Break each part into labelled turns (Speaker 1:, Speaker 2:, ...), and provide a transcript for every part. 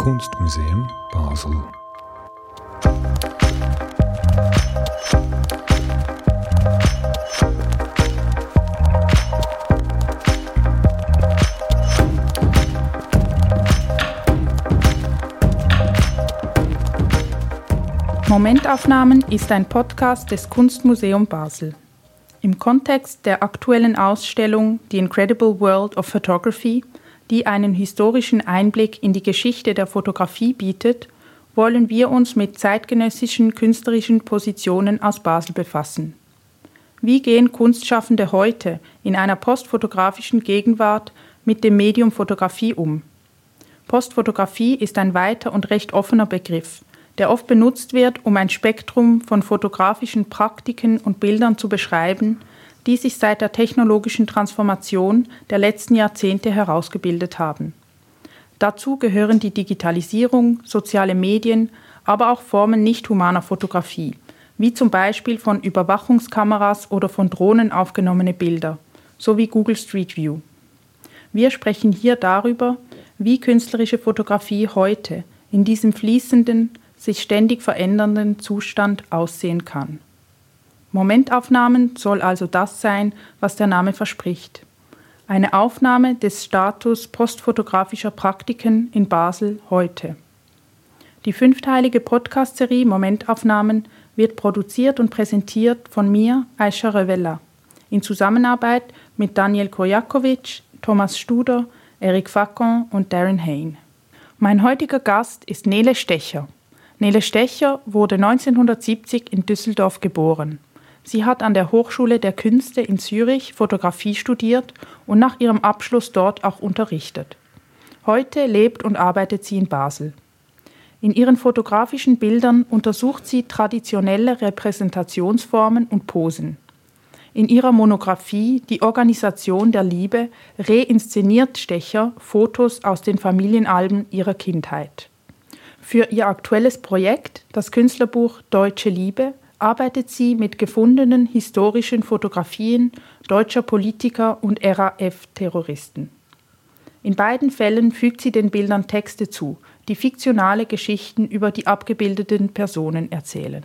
Speaker 1: Kunstmuseum Basel.
Speaker 2: Momentaufnahmen ist ein Podcast des Kunstmuseum Basel. Im Kontext der aktuellen Ausstellung The Incredible World of Photography, die einen historischen Einblick in die Geschichte der Fotografie bietet, wollen wir uns mit zeitgenössischen künstlerischen Positionen aus Basel befassen. Wie gehen Kunstschaffende heute in einer postfotografischen Gegenwart mit dem Medium Fotografie um? Postfotografie ist ein weiter und recht offener Begriff, der oft benutzt wird, um ein Spektrum von fotografischen Praktiken und Bildern zu beschreiben, die sich seit der technologischen Transformation der letzten Jahrzehnte herausgebildet haben. Dazu gehören die Digitalisierung, soziale Medien, aber auch Formen nicht humaner Fotografie, wie zum Beispiel von Überwachungskameras oder von Drohnen aufgenommene Bilder, sowie Google Street View. Wir sprechen hier darüber, wie künstlerische Fotografie heute in diesem fließenden, sich ständig verändernden Zustand aussehen kann. Momentaufnahmen soll also das sein, was der Name verspricht. Eine Aufnahme des Status postfotografischer Praktiken in Basel heute. Die fünfteilige Podcast-Serie Momentaufnahmen wird produziert und präsentiert von mir, Aisha Revella, in Zusammenarbeit mit Daniel Kojakovic, Thomas Studer, Eric Facon und Darren Hain. Mein heutiger Gast ist Nele Stecher. Nele Stecher wurde 1970 in Düsseldorf geboren. Sie hat an der Hochschule der Künste in Zürich Fotografie studiert und nach ihrem Abschluss dort auch unterrichtet. Heute lebt und arbeitet sie in Basel. In ihren fotografischen Bildern untersucht sie traditionelle Repräsentationsformen und Posen. In ihrer Monographie Die Organisation der Liebe reinszeniert Stecher Fotos aus den Familienalben ihrer Kindheit. Für ihr aktuelles Projekt, das Künstlerbuch Deutsche Liebe, arbeitet sie mit gefundenen historischen Fotografien deutscher Politiker und RAF-Terroristen. In beiden Fällen fügt sie den Bildern Texte zu, die fiktionale Geschichten über die abgebildeten Personen erzählen.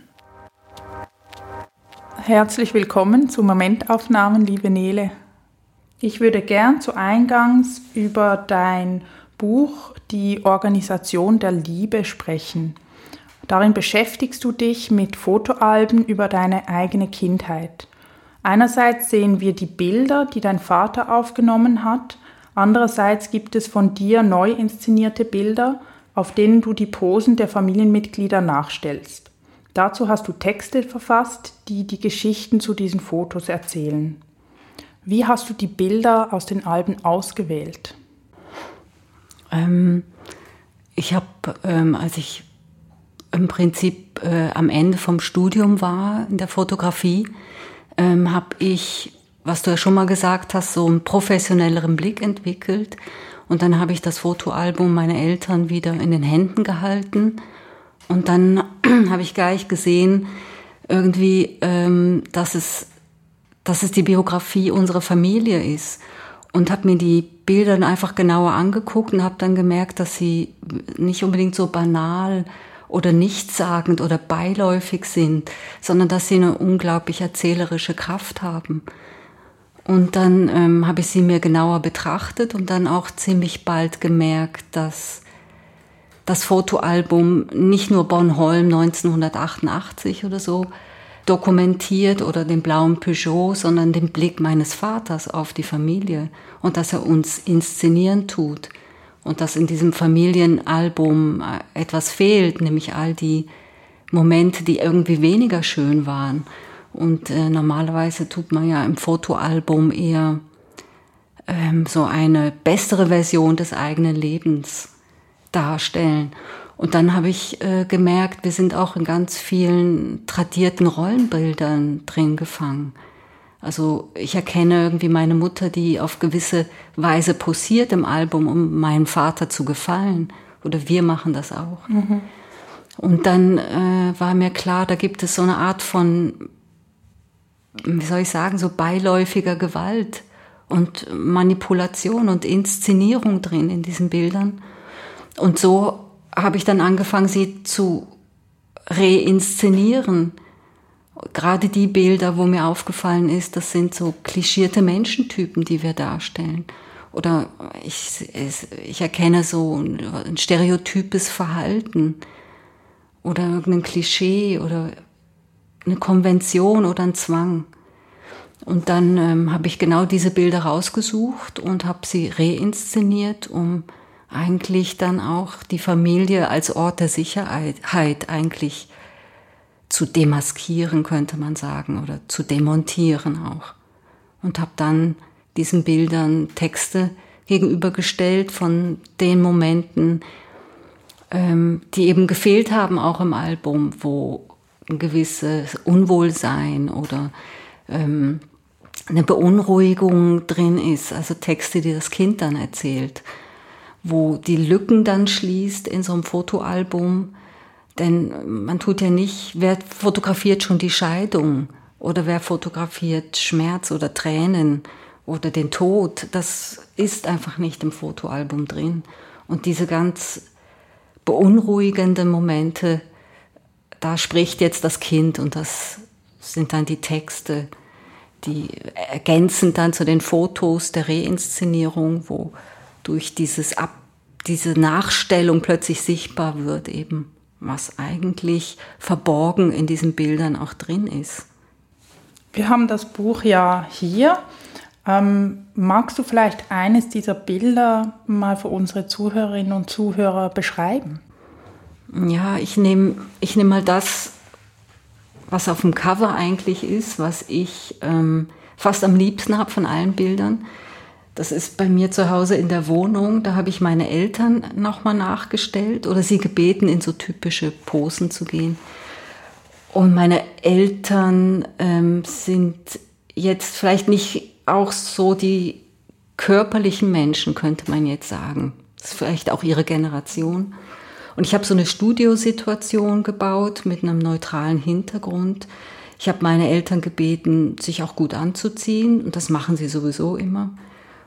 Speaker 2: Herzlich willkommen zu Momentaufnahmen, liebe Nele. Ich würde gern zu Eingangs über dein Buch Die Organisation der Liebe sprechen. Darin beschäftigst du dich mit Fotoalben über deine eigene Kindheit. Einerseits sehen wir die Bilder, die dein Vater aufgenommen hat, andererseits gibt es von dir neu inszenierte Bilder, auf denen du die Posen der Familienmitglieder nachstellst. Dazu hast du Texte verfasst, die die Geschichten zu diesen Fotos erzählen. Wie hast du die Bilder aus den Alben ausgewählt?
Speaker 3: Ähm, ich habe, ähm, als ich im Prinzip äh, am Ende vom Studium war in der Fotografie, ähm, habe ich, was du ja schon mal gesagt hast, so einen professionelleren Blick entwickelt. Und dann habe ich das Fotoalbum meiner Eltern wieder in den Händen gehalten. Und dann habe ich gleich gesehen, irgendwie, ähm, dass, es, dass es die Biografie unserer Familie ist und habe mir die Bilder dann einfach genauer angeguckt und habe dann gemerkt, dass sie nicht unbedingt so banal oder nichtssagend oder beiläufig sind, sondern dass sie eine unglaublich erzählerische Kraft haben. Und dann ähm, habe ich sie mir genauer betrachtet und dann auch ziemlich bald gemerkt, dass das Fotoalbum nicht nur Bornholm 1988 oder so dokumentiert oder den blauen Peugeot, sondern den Blick meines Vaters auf die Familie und dass er uns inszenieren tut und dass in diesem Familienalbum äh, etwas fehlt, nämlich all die Momente, die irgendwie weniger schön waren. Und äh, normalerweise tut man ja im Fotoalbum eher ähm, so eine bessere Version des eigenen Lebens darstellen. Und dann habe ich äh, gemerkt, wir sind auch in ganz vielen tradierten Rollenbildern drin gefangen. Also ich erkenne irgendwie meine Mutter, die auf gewisse Weise posiert im Album, um meinem Vater zu gefallen. Oder wir machen das auch. Mhm. Und dann äh, war mir klar, da gibt es so eine Art von, wie soll ich sagen, so beiläufiger Gewalt und Manipulation und Inszenierung drin in diesen Bildern. Und so habe ich dann angefangen, sie zu reinszenieren. Gerade die Bilder, wo mir aufgefallen ist, das sind so klischierte Menschentypen, die wir darstellen. Oder ich, ich erkenne so ein stereotypes Verhalten oder irgendein Klischee oder eine Konvention oder ein Zwang. Und dann ähm, habe ich genau diese Bilder rausgesucht und habe sie reinszeniert, um eigentlich dann auch die Familie als Ort der Sicherheit eigentlich zu demaskieren, könnte man sagen, oder zu demontieren auch. Und habe dann diesen Bildern Texte gegenübergestellt von den Momenten, ähm, die eben gefehlt haben, auch im Album, wo ein gewisses Unwohlsein oder ähm, eine Beunruhigung drin ist, also Texte, die das Kind dann erzählt, wo die Lücken dann schließt in so einem Fotoalbum. Denn man tut ja nicht, wer fotografiert schon die Scheidung oder wer fotografiert Schmerz oder Tränen oder den Tod. Das ist einfach nicht im Fotoalbum drin. Und diese ganz beunruhigenden Momente, da spricht jetzt das Kind und das sind dann die Texte, die ergänzen dann zu den Fotos der Reinszenierung, wo durch dieses Ab, diese Nachstellung plötzlich sichtbar wird, eben was eigentlich verborgen in diesen Bildern auch drin ist.
Speaker 2: Wir haben das Buch ja hier. Ähm, magst du vielleicht eines dieser Bilder mal für unsere Zuhörerinnen und Zuhörer beschreiben?
Speaker 3: Ja, ich nehme ich nehm mal das, was auf dem Cover eigentlich ist, was ich ähm, fast am liebsten habe von allen Bildern. Das ist bei mir zu Hause in der Wohnung. Da habe ich meine Eltern nochmal nachgestellt oder sie gebeten, in so typische Posen zu gehen. Und meine Eltern ähm, sind jetzt vielleicht nicht auch so die körperlichen Menschen, könnte man jetzt sagen. Das ist vielleicht auch ihre Generation. Und ich habe so eine Studiosituation gebaut mit einem neutralen Hintergrund. Ich habe meine Eltern gebeten, sich auch gut anzuziehen und das machen sie sowieso immer.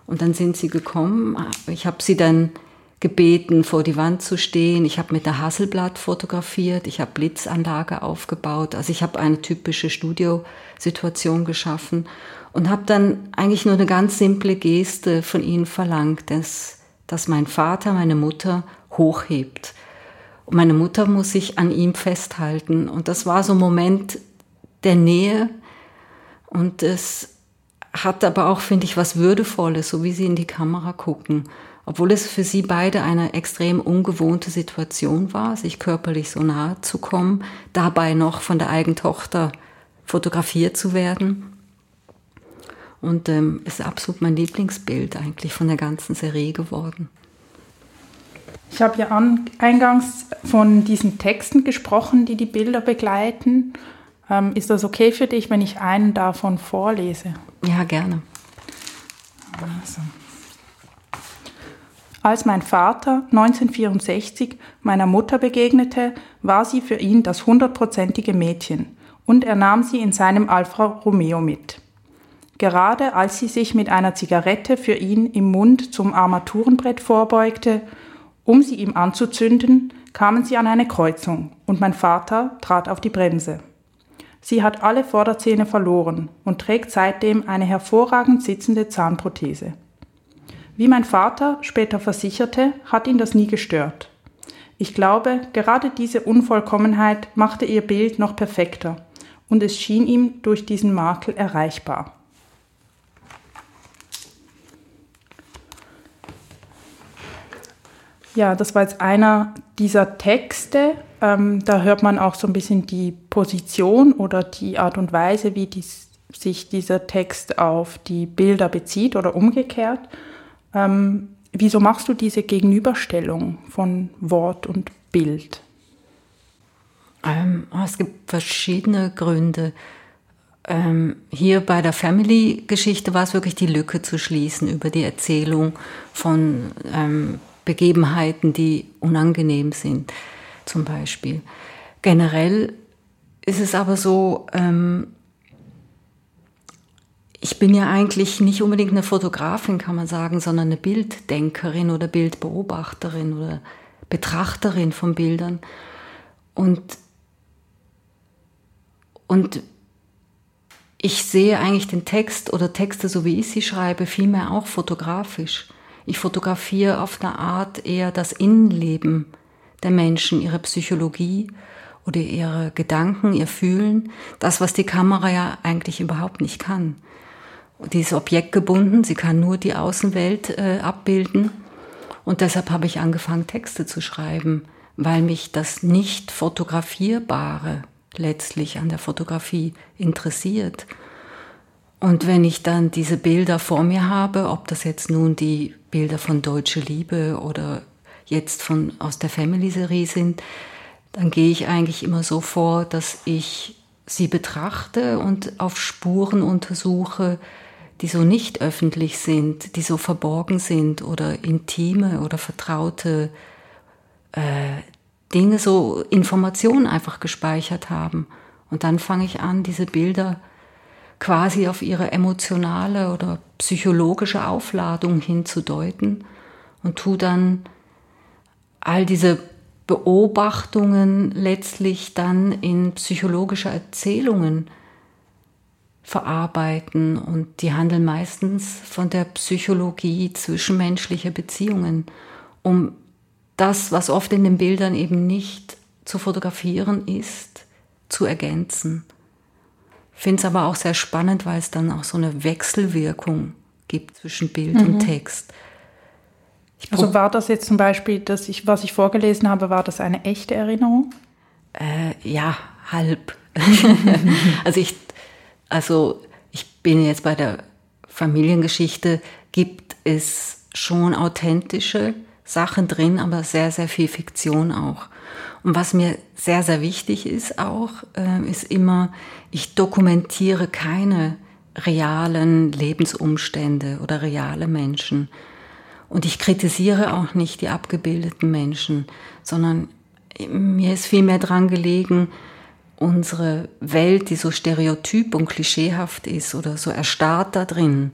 Speaker 3: Und dann sind sie gekommen. Ich habe sie dann gebeten, vor die Wand zu stehen. Ich habe mit der Hasselblatt fotografiert. Ich habe Blitzanlage aufgebaut. Also ich habe eine typische Studiosituation geschaffen und habe dann eigentlich nur eine ganz simple Geste von ihnen verlangt, dass, dass mein Vater meine Mutter hochhebt. Und meine Mutter muss sich an ihm festhalten. Und das war so ein Moment der Nähe. Und es hat aber auch, finde ich, was Würdevolles, so wie sie in die Kamera gucken. Obwohl es für sie beide eine extrem ungewohnte Situation war, sich körperlich so nahe zu kommen, dabei noch von der eigenen Tochter fotografiert zu werden. Und ähm, ist absolut mein Lieblingsbild eigentlich von der ganzen Serie geworden.
Speaker 2: Ich habe ja an, eingangs von diesen Texten gesprochen, die die Bilder begleiten. Ähm, ist das okay für dich, wenn ich einen davon vorlese?
Speaker 3: Ja, gerne.
Speaker 2: Also. Als mein Vater 1964 meiner Mutter begegnete, war sie für ihn das hundertprozentige Mädchen und er nahm sie in seinem Alfa Romeo mit. Gerade als sie sich mit einer Zigarette für ihn im Mund zum Armaturenbrett vorbeugte, um sie ihm anzuzünden, kamen sie an eine Kreuzung und mein Vater trat auf die Bremse. Sie hat alle Vorderzähne verloren und trägt seitdem eine hervorragend sitzende Zahnprothese. Wie mein Vater später versicherte, hat ihn das nie gestört. Ich glaube, gerade diese Unvollkommenheit machte ihr Bild noch perfekter und es schien ihm durch diesen Makel erreichbar. Ja, das war jetzt einer dieser Texte. Ähm, da hört man auch so ein bisschen die Position oder die Art und Weise, wie dies, sich dieser Text auf die Bilder bezieht oder umgekehrt. Ähm, wieso machst du diese Gegenüberstellung von Wort und Bild?
Speaker 3: Ähm, oh, es gibt verschiedene Gründe. Ähm, hier bei der Family-Geschichte war es wirklich die Lücke zu schließen über die Erzählung von ähm, Begebenheiten, die unangenehm sind, zum Beispiel. Generell ist es aber so, ähm, ich bin ja eigentlich nicht unbedingt eine Fotografin, kann man sagen, sondern eine Bilddenkerin oder Bildbeobachterin oder Betrachterin von Bildern. Und, und ich sehe eigentlich den Text oder Texte, so wie ich sie schreibe, vielmehr auch fotografisch. Ich fotografiere auf eine Art eher das Innenleben der Menschen, ihre Psychologie oder ihre Gedanken, ihr Fühlen, das, was die Kamera ja eigentlich überhaupt nicht kann. Die ist objektgebunden, sie kann nur die Außenwelt äh, abbilden. Und deshalb habe ich angefangen, Texte zu schreiben, weil mich das nicht fotografierbare letztlich an der Fotografie interessiert. Und wenn ich dann diese Bilder vor mir habe, ob das jetzt nun die Bilder von Deutsche Liebe oder jetzt von aus der Family-Serie sind, dann gehe ich eigentlich immer so vor, dass ich sie betrachte und auf Spuren untersuche, die so nicht öffentlich sind, die so verborgen sind oder intime oder vertraute äh, Dinge, so Informationen einfach gespeichert haben. Und dann fange ich an, diese Bilder quasi auf ihre emotionale oder psychologische Aufladung hinzudeuten und tu dann all diese Beobachtungen letztlich dann in psychologische Erzählungen verarbeiten und die handeln meistens von der Psychologie zwischenmenschlicher Beziehungen, um das, was oft in den Bildern eben nicht zu fotografieren ist, zu ergänzen. Finde es aber auch sehr spannend, weil es dann auch so eine Wechselwirkung gibt zwischen Bild mhm. und Text.
Speaker 2: also war das jetzt zum Beispiel, dass ich, was ich vorgelesen habe, war das eine echte Erinnerung?
Speaker 3: Äh, ja, halb. also ich, also ich bin jetzt bei der Familiengeschichte, gibt es schon authentische Sachen drin, aber sehr, sehr viel Fiktion auch. Und was mir sehr, sehr wichtig ist auch, äh, ist immer, ich dokumentiere keine realen Lebensumstände oder reale Menschen. Und ich kritisiere auch nicht die abgebildeten Menschen, sondern mir ist vielmehr dran gelegen, unsere Welt, die so stereotyp und klischeehaft ist oder so erstarrt da drin,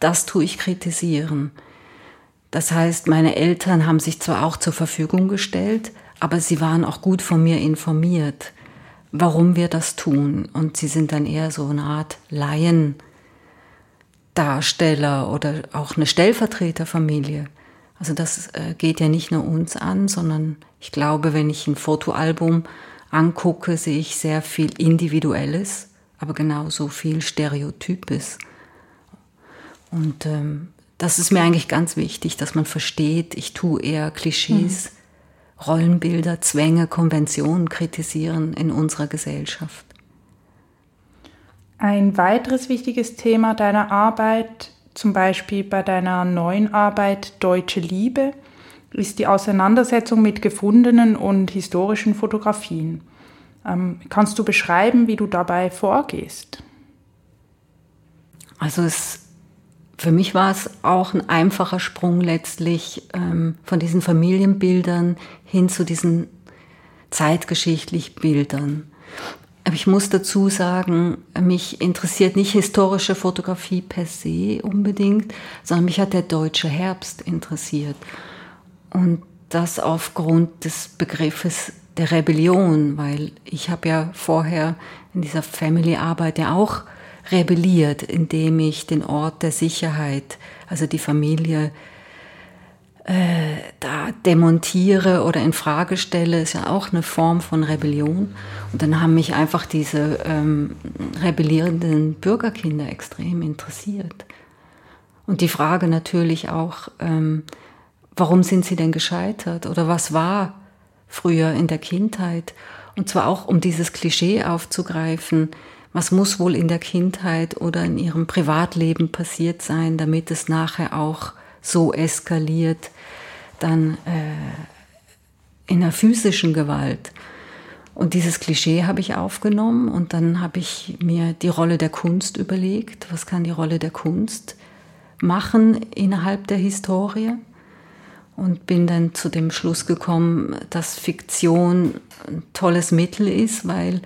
Speaker 3: das tue ich kritisieren. Das heißt, meine Eltern haben sich zwar auch zur Verfügung gestellt, aber sie waren auch gut von mir informiert, warum wir das tun. Und sie sind dann eher so eine Art Laiendarsteller oder auch eine Stellvertreterfamilie. Also das äh, geht ja nicht nur uns an, sondern ich glaube, wenn ich ein Fotoalbum angucke, sehe ich sehr viel Individuelles, aber genauso viel Stereotypes. Und ähm, das ist mir eigentlich ganz wichtig, dass man versteht, ich tue eher Klischees, mhm. Rollenbilder, Zwänge, Konventionen kritisieren in unserer Gesellschaft.
Speaker 2: Ein weiteres wichtiges Thema deiner Arbeit, zum Beispiel bei deiner neuen Arbeit Deutsche Liebe, ist die Auseinandersetzung mit gefundenen und historischen Fotografien. Ähm, kannst du beschreiben, wie du dabei vorgehst?
Speaker 3: Also es für mich war es auch ein einfacher Sprung letztlich ähm, von diesen Familienbildern hin zu diesen zeitgeschichtlichen Bildern. Aber ich muss dazu sagen, mich interessiert nicht historische Fotografie per se unbedingt, sondern mich hat der deutsche Herbst interessiert. Und das aufgrund des Begriffes der Rebellion, weil ich habe ja vorher in dieser Family-Arbeit ja auch rebelliert, indem ich den Ort der Sicherheit, also die Familie, äh, da demontiere oder in Frage stelle, ist ja auch eine Form von Rebellion. Und dann haben mich einfach diese ähm, rebellierenden Bürgerkinder extrem interessiert. Und die Frage natürlich auch, ähm, warum sind sie denn gescheitert oder was war früher in der Kindheit? Und zwar auch, um dieses Klischee aufzugreifen, was muss wohl in der Kindheit oder in ihrem Privatleben passiert sein, damit es nachher auch so eskaliert, dann äh, in der physischen Gewalt. Und dieses Klischee habe ich aufgenommen und dann habe ich mir die Rolle der Kunst überlegt. Was kann die Rolle der Kunst machen innerhalb der Historie? Und bin dann zu dem Schluss gekommen, dass Fiktion ein tolles Mittel ist, weil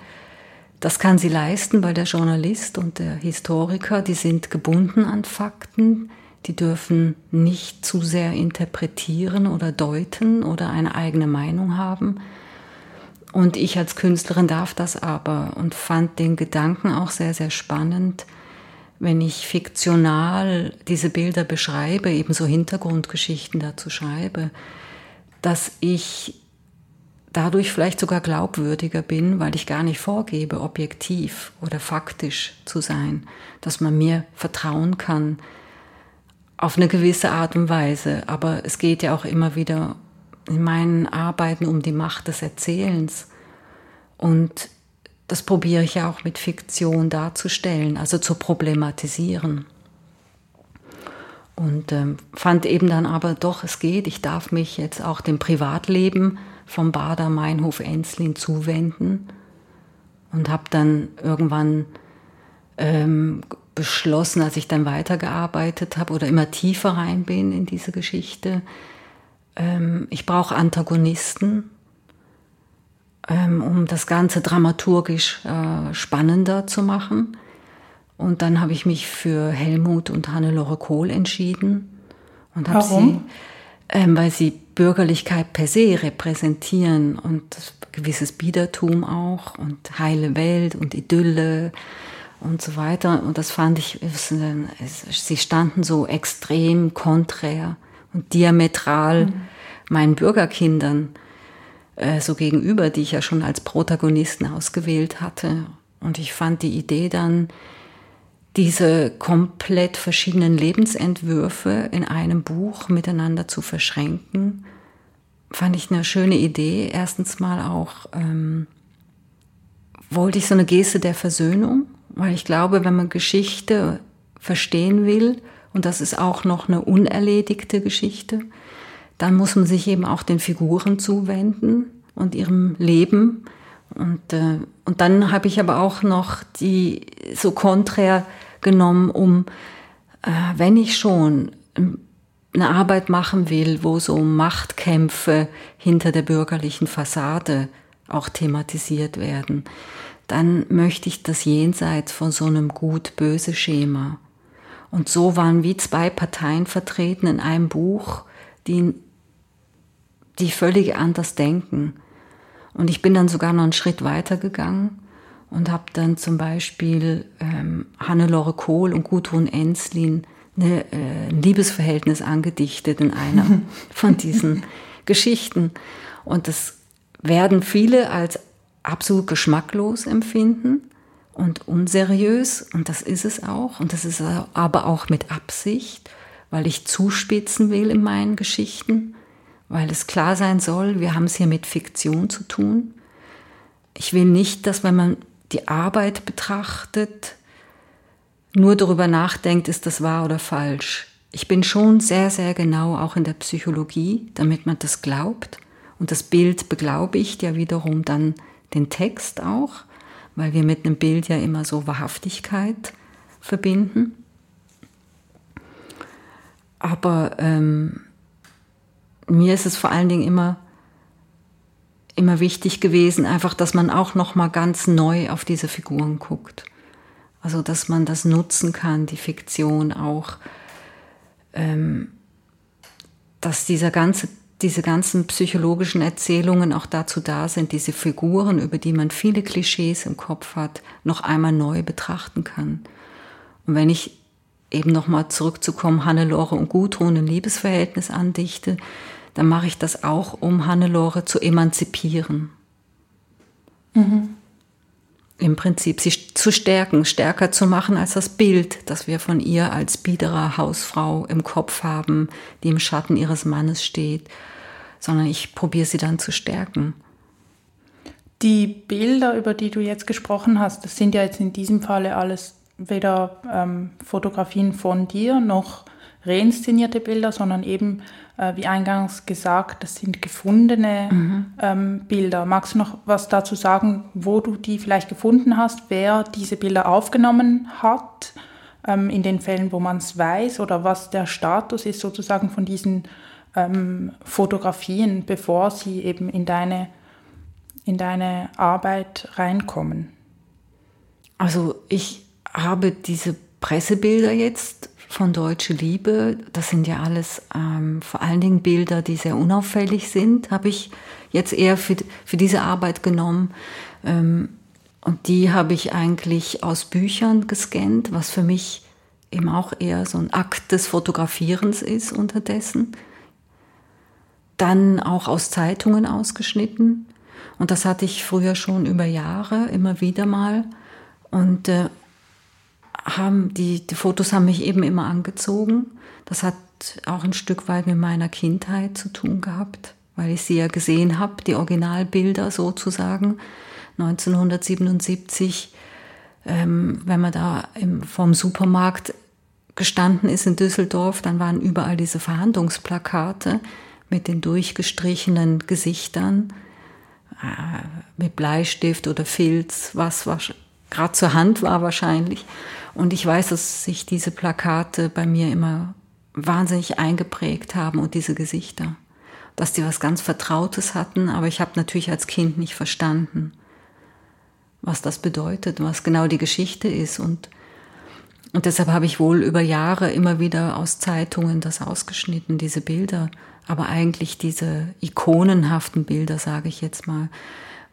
Speaker 3: das kann sie leisten, weil der Journalist und der Historiker, die sind gebunden an Fakten, Die dürfen nicht zu sehr interpretieren oder deuten oder eine eigene Meinung haben. Und ich als Künstlerin darf das aber und fand den Gedanken auch sehr, sehr spannend, wenn ich fiktional diese Bilder beschreibe, ebenso Hintergrundgeschichten dazu schreibe, dass ich dadurch vielleicht sogar glaubwürdiger bin, weil ich gar nicht vorgebe, objektiv oder faktisch zu sein, dass man mir vertrauen kann auf eine gewisse Art und Weise. Aber es geht ja auch immer wieder in meinen Arbeiten um die Macht des Erzählens. Und das probiere ich ja auch mit Fiktion darzustellen, also zu problematisieren. Und ähm, fand eben dann aber doch, es geht, ich darf mich jetzt auch dem Privatleben vom Bader Meinhof Enslin zuwenden und habe dann irgendwann ähm, beschlossen, als ich dann weitergearbeitet habe oder immer tiefer rein bin in diese Geschichte, ähm, ich brauche Antagonisten, ähm, um das Ganze dramaturgisch äh, spannender zu machen. Und dann habe ich mich für Helmut und Hannelore Kohl entschieden. Und
Speaker 2: Warum?
Speaker 3: Sie, ähm, weil sie Bürgerlichkeit per se repräsentieren und gewisses Biedertum auch und heile Welt und Idylle und so weiter. Und das fand ich, sie standen so extrem konträr und diametral mhm. meinen Bürgerkindern äh, so gegenüber, die ich ja schon als Protagonisten ausgewählt hatte. Und ich fand die Idee dann, diese komplett verschiedenen Lebensentwürfe in einem Buch miteinander zu verschränken, fand ich eine schöne Idee. Erstens mal auch ähm, wollte ich so eine Geste der Versöhnung, weil ich glaube, wenn man Geschichte verstehen will, und das ist auch noch eine unerledigte Geschichte, dann muss man sich eben auch den Figuren zuwenden und ihrem Leben. Und, äh, und dann habe ich aber auch noch die so konträr genommen, um, äh, wenn ich schon eine Arbeit machen will, wo so Machtkämpfe hinter der bürgerlichen Fassade auch thematisiert werden, dann möchte ich das jenseits von so einem gut-böse Schema. Und so waren wie zwei Parteien vertreten in einem Buch, die die völlig anders denken. Und ich bin dann sogar noch einen Schritt weiter gegangen und habe dann zum Beispiel ähm, Hannelore Kohl und Gudrun Enslin eine, äh, ein Liebesverhältnis angedichtet in einer von diesen Geschichten. Und das werden viele als absolut geschmacklos empfinden und unseriös. Und das ist es auch. Und das ist aber auch mit Absicht, weil ich zuspitzen will in meinen Geschichten weil es klar sein soll, wir haben es hier mit Fiktion zu tun. Ich will nicht, dass wenn man die Arbeit betrachtet, nur darüber nachdenkt, ist das wahr oder falsch. Ich bin schon sehr, sehr genau auch in der Psychologie, damit man das glaubt. Und das Bild beglaubigt ja wiederum dann den Text auch, weil wir mit einem Bild ja immer so Wahrhaftigkeit verbinden. Aber ähm, mir ist es vor allen Dingen immer immer wichtig gewesen, einfach, dass man auch noch mal ganz neu auf diese Figuren guckt. Also, dass man das nutzen kann, die Fiktion auch, ähm, dass dieser ganze, diese ganzen psychologischen Erzählungen auch dazu da sind, diese Figuren, über die man viele Klischees im Kopf hat, noch einmal neu betrachten kann. Und wenn ich eben noch mal zurückzukommen, Hannelore und Gudrun ein Liebesverhältnis andichte, dann mache ich das auch, um Hannelore zu emanzipieren. Mhm. Im Prinzip sie zu stärken, stärker zu machen als das Bild, das wir von ihr als biederer Hausfrau im Kopf haben, die im Schatten ihres Mannes steht, sondern ich probiere sie dann zu stärken.
Speaker 2: Die Bilder, über die du jetzt gesprochen hast, das sind ja jetzt in diesem Falle alles weder ähm, Fotografien von dir noch reinszenierte Bilder, sondern eben äh, wie eingangs gesagt, das sind gefundene mhm. ähm, Bilder. Magst du noch was dazu sagen, wo du die vielleicht gefunden hast, wer diese Bilder aufgenommen hat, ähm, in den Fällen, wo man es weiß, oder was der Status ist sozusagen von diesen ähm, Fotografien, bevor sie eben in deine, in deine Arbeit reinkommen?
Speaker 3: Also ich habe diese Pressebilder jetzt von Deutsche Liebe, das sind ja alles ähm, vor allen Dingen Bilder, die sehr unauffällig sind, habe ich jetzt eher für, für diese Arbeit genommen. Ähm, und die habe ich eigentlich aus Büchern gescannt, was für mich eben auch eher so ein Akt des Fotografierens ist unterdessen. Dann auch aus Zeitungen ausgeschnitten. Und das hatte ich früher schon über Jahre, immer wieder mal. Und äh, haben die, die Fotos haben mich eben immer angezogen. Das hat auch ein Stück weit mit meiner Kindheit zu tun gehabt, weil ich sie ja gesehen habe, die Originalbilder sozusagen. 1977, ähm, wenn man da im, vom Supermarkt gestanden ist in Düsseldorf, dann waren überall diese Verhandlungsplakate mit den durchgestrichenen Gesichtern äh, mit Bleistift oder Filz, was gerade zur Hand war wahrscheinlich. Und ich weiß, dass sich diese Plakate bei mir immer wahnsinnig eingeprägt haben und diese Gesichter, dass die was ganz Vertrautes hatten, aber ich habe natürlich als Kind nicht verstanden, was das bedeutet, was genau die Geschichte ist. Und und deshalb habe ich wohl über Jahre immer wieder aus Zeitungen das ausgeschnitten, diese Bilder, aber eigentlich diese ikonenhaften Bilder, sage ich jetzt mal,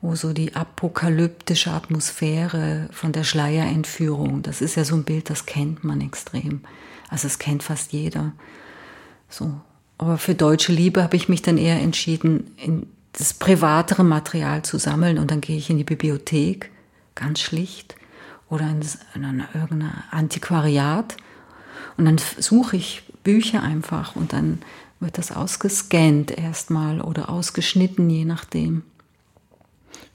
Speaker 3: wo so die apokalyptische Atmosphäre von der Schleierentführung, das ist ja so ein Bild, das kennt man extrem. Also es kennt fast jeder. So. Aber für deutsche Liebe habe ich mich dann eher entschieden, in das privatere Material zu sammeln und dann gehe ich in die Bibliothek, ganz schlicht, oder in, in irgendein Antiquariat und dann suche ich Bücher einfach und dann wird das ausgescannt erstmal oder ausgeschnitten, je nachdem.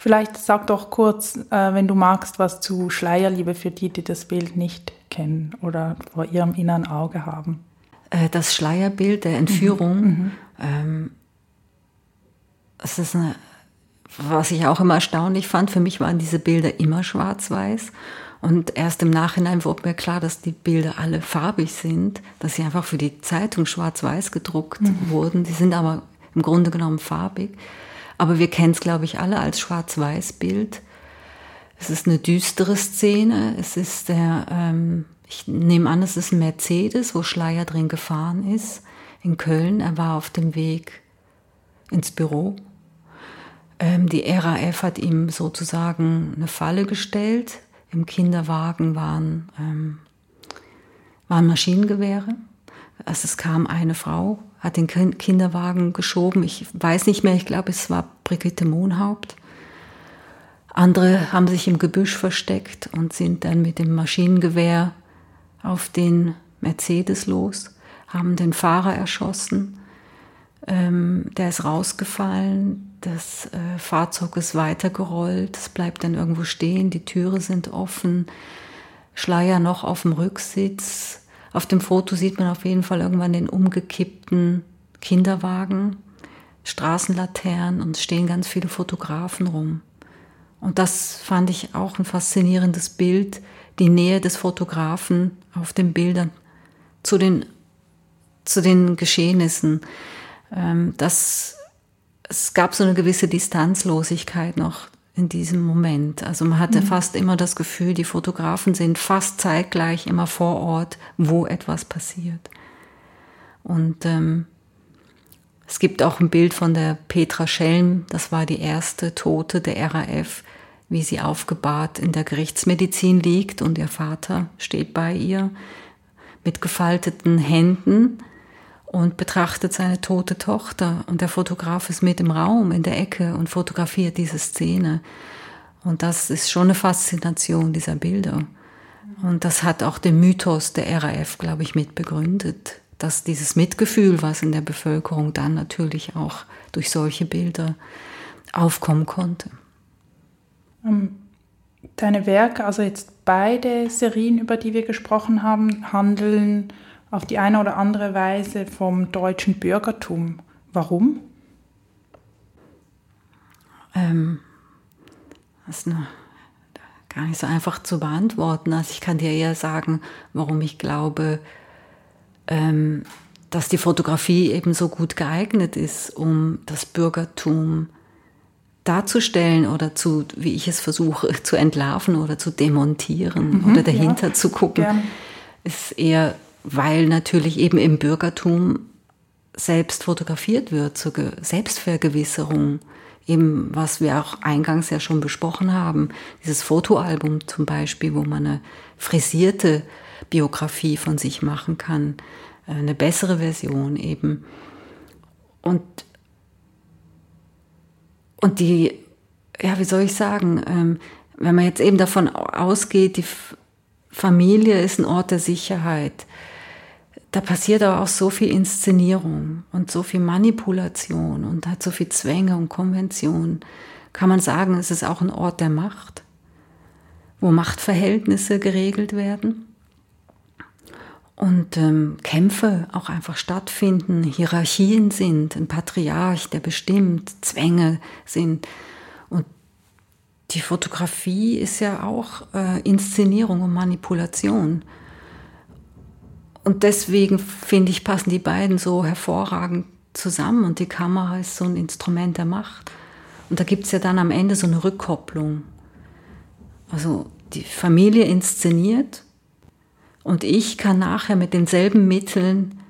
Speaker 2: Vielleicht sag doch kurz, äh, wenn du magst, was zu Schleierliebe für die, die das Bild nicht kennen oder vor ihrem inneren Auge haben.
Speaker 3: Äh, das Schleierbild der Entführung, mhm. mhm. ähm, das ist eine, was ich auch immer erstaunlich fand. Für mich waren diese Bilder immer schwarz-weiß. Und erst im Nachhinein wurde mir klar, dass die Bilder alle farbig sind, dass sie einfach für die Zeitung schwarz-weiß gedruckt mhm. wurden. Die sind aber im Grunde genommen farbig. Aber wir kennen es, glaube ich, alle als Schwarz-Weiß-Bild. Es ist eine düstere Szene. Es ist der, ähm, ich nehme an, es ist ein Mercedes, wo Schleier drin gefahren ist, in Köln. Er war auf dem Weg ins Büro. Ähm, die RAF hat ihm sozusagen eine Falle gestellt. Im Kinderwagen waren, ähm, waren Maschinengewehre. Also es kam eine Frau hat den Kinderwagen geschoben. Ich weiß nicht mehr, ich glaube, es war Brigitte Mohnhaupt. Andere haben sich im Gebüsch versteckt und sind dann mit dem Maschinengewehr auf den Mercedes los, haben den Fahrer erschossen. Ähm, der ist rausgefallen, das äh, Fahrzeug ist weitergerollt, es bleibt dann irgendwo stehen, die Türe sind offen, Schleier noch auf dem Rücksitz, auf dem Foto sieht man auf jeden Fall irgendwann den umgekippten Kinderwagen, Straßenlaternen und stehen ganz viele Fotografen rum. Und das fand ich auch ein faszinierendes Bild, die Nähe des Fotografen auf den Bildern zu den, zu den Geschehnissen. Ähm, das, es gab so eine gewisse Distanzlosigkeit noch in diesem Moment. Also man hatte mhm. fast immer das Gefühl, die Fotografen sind fast zeitgleich immer vor Ort, wo etwas passiert. Und ähm, es gibt auch ein Bild von der Petra Schelm, das war die erste Tote der RAF, wie sie aufgebahrt in der Gerichtsmedizin liegt und ihr Vater steht bei ihr mit gefalteten Händen und betrachtet seine tote Tochter. Und der Fotograf ist mit im Raum in der Ecke und fotografiert diese Szene. Und das ist schon eine Faszination dieser Bilder. Und das hat auch den Mythos der RAF, glaube ich, mit begründet, dass dieses Mitgefühl, was in der Bevölkerung dann natürlich auch durch solche Bilder aufkommen konnte.
Speaker 2: Ähm, deine Werke, also jetzt beide Serien, über die wir gesprochen haben, handeln auf die eine oder andere Weise vom deutschen Bürgertum. Warum?
Speaker 3: Ähm, das ist eine, gar nicht so einfach zu beantworten. Also ich kann dir eher sagen, warum ich glaube, ähm, dass die Fotografie eben so gut geeignet ist, um das Bürgertum darzustellen oder zu, wie ich es versuche, zu entlarven oder zu demontieren mhm, oder dahinter ja, zu gucken, gern. ist eher weil natürlich eben im Bürgertum selbst fotografiert wird zur Selbstvergewisserung. Eben, was wir auch eingangs ja schon besprochen haben. Dieses Fotoalbum zum Beispiel, wo man eine frisierte Biografie von sich machen kann. Eine bessere Version eben. Und, und die, ja, wie soll ich sagen, ähm, wenn man jetzt eben davon ausgeht, die Familie ist ein Ort der Sicherheit, da passiert aber auch so viel Inszenierung und so viel Manipulation und hat so viel Zwänge und Konvention. Kann man sagen, es ist auch ein Ort der Macht, wo Machtverhältnisse geregelt werden und ähm, Kämpfe auch einfach stattfinden, Hierarchien sind, ein Patriarch, der bestimmt, Zwänge sind. Und die Fotografie ist ja auch äh, Inszenierung und Manipulation. Und deswegen finde ich, passen die beiden so hervorragend zusammen und die Kamera ist so ein Instrument der Macht. Und da gibt es ja dann am Ende so eine Rückkopplung. Also die Familie inszeniert und ich kann nachher mit denselben Mitteln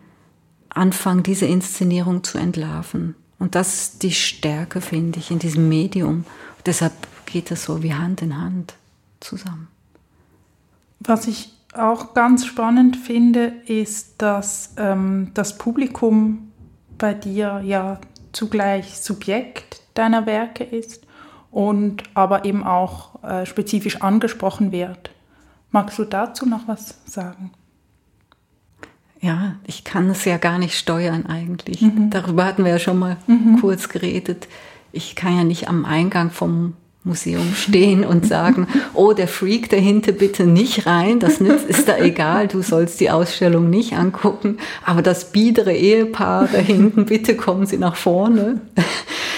Speaker 3: anfangen, diese Inszenierung zu entlarven. Und das ist die Stärke, finde ich, in diesem Medium. Und deshalb geht das so wie Hand in Hand zusammen.
Speaker 2: Was ich auch ganz spannend finde, ist, dass ähm, das Publikum bei dir ja zugleich Subjekt deiner Werke ist und aber eben auch äh, spezifisch angesprochen wird. Magst du dazu noch was sagen?
Speaker 3: Ja, ich kann es ja gar nicht steuern eigentlich. Mhm. Darüber hatten wir ja schon mal mhm. kurz geredet. Ich kann ja nicht am Eingang vom Museum stehen und sagen, oh, der Freak dahinter bitte nicht rein, das ist da egal, du sollst die Ausstellung nicht angucken, aber das biedere Ehepaar da hinten, bitte kommen Sie nach vorne.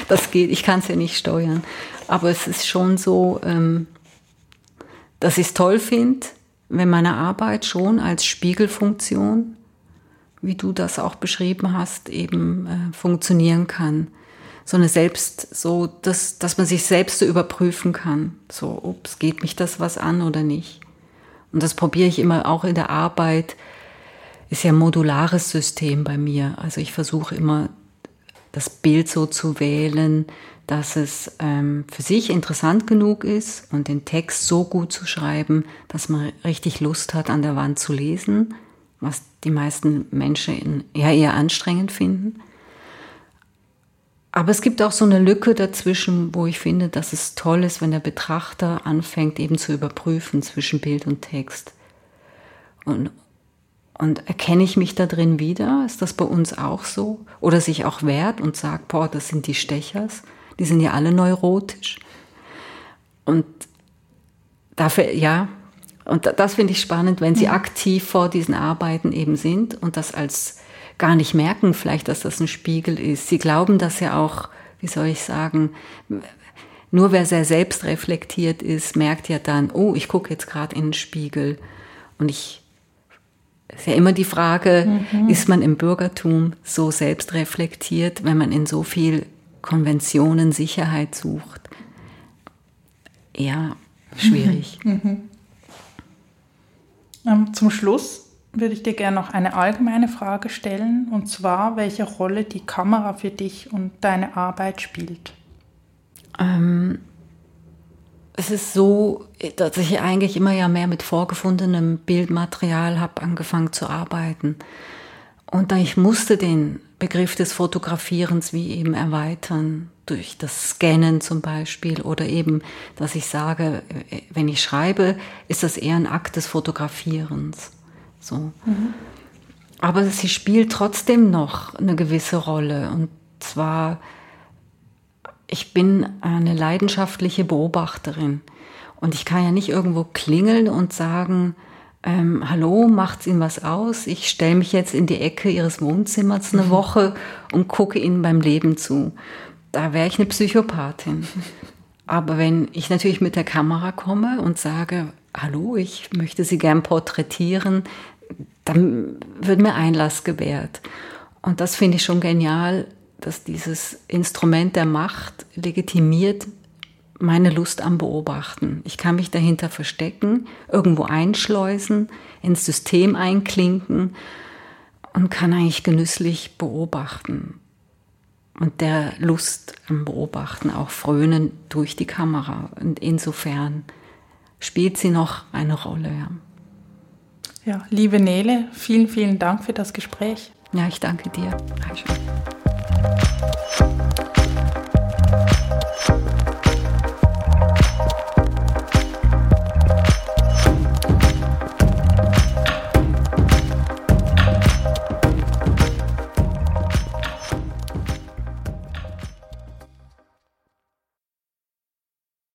Speaker 3: Das geht, ich kann es ja nicht steuern. Aber es ist schon so, ähm, dass ich es toll finde, wenn meine Arbeit schon als Spiegelfunktion, wie du das auch beschrieben hast, eben äh, funktionieren kann so eine Selbst, so, dass, dass man sich selbst so überprüfen kann. So, ups, geht mich das was an oder nicht? Und das probiere ich immer auch in der Arbeit. Ist ja ein modulares System bei mir. Also ich versuche immer, das Bild so zu wählen, dass es ähm, für sich interessant genug ist und den Text so gut zu schreiben, dass man richtig Lust hat, an der Wand zu lesen, was die meisten Menschen ja eher anstrengend finden. Aber es gibt auch so eine Lücke dazwischen, wo ich finde, dass es toll ist, wenn der Betrachter anfängt, eben zu überprüfen zwischen Bild und Text. Und, und erkenne ich mich da drin wieder? Ist das bei uns auch so? Oder sich auch wehrt und sagt, boah, das sind die Stechers, die sind ja alle neurotisch. Und dafür, ja, und das finde ich spannend, wenn sie aktiv vor diesen Arbeiten eben sind und das als gar nicht merken vielleicht, dass das ein Spiegel ist. Sie glauben das ja auch, wie soll ich sagen, nur wer sehr selbst reflektiert ist, merkt ja dann, oh, ich gucke jetzt gerade in den Spiegel. Und ich, ist ja immer die Frage, mhm. ist man im Bürgertum so selbst reflektiert, wenn man in so viel Konventionen Sicherheit sucht? Ja, schwierig.
Speaker 2: Mhm. Ähm, zum Schluss würde ich dir gerne noch eine allgemeine Frage stellen, und zwar, welche Rolle die Kamera für dich und deine Arbeit spielt.
Speaker 3: Ähm, es ist so, dass ich eigentlich immer ja mehr mit vorgefundenem Bildmaterial habe angefangen zu arbeiten. Und ich musste den Begriff des Fotografierens wie eben erweitern, durch das Scannen zum Beispiel oder eben, dass ich sage, wenn ich schreibe, ist das eher ein Akt des Fotografierens. So. Mhm. Aber sie spielt trotzdem noch eine gewisse Rolle. Und zwar, ich bin eine leidenschaftliche Beobachterin. Und ich kann ja nicht irgendwo klingeln und sagen, ähm, hallo, macht's Ihnen was aus? Ich stelle mich jetzt in die Ecke Ihres Wohnzimmers eine mhm. Woche und gucke Ihnen beim Leben zu. Da wäre ich eine Psychopathin. Aber wenn ich natürlich mit der Kamera komme und sage, hallo, ich möchte Sie gern porträtieren, dann wird mir Einlass gewährt. Und das finde ich schon genial, dass dieses Instrument der Macht legitimiert meine Lust am Beobachten. Ich kann mich dahinter verstecken, irgendwo einschleusen, ins System einklinken und kann eigentlich genüsslich beobachten. Und der Lust am Beobachten auch frönen durch die Kamera. Und insofern spielt sie noch eine Rolle. Ja,
Speaker 2: ja, liebe Nele, vielen, vielen Dank für das Gespräch.
Speaker 3: Ja, ich danke dir. Dankeschön.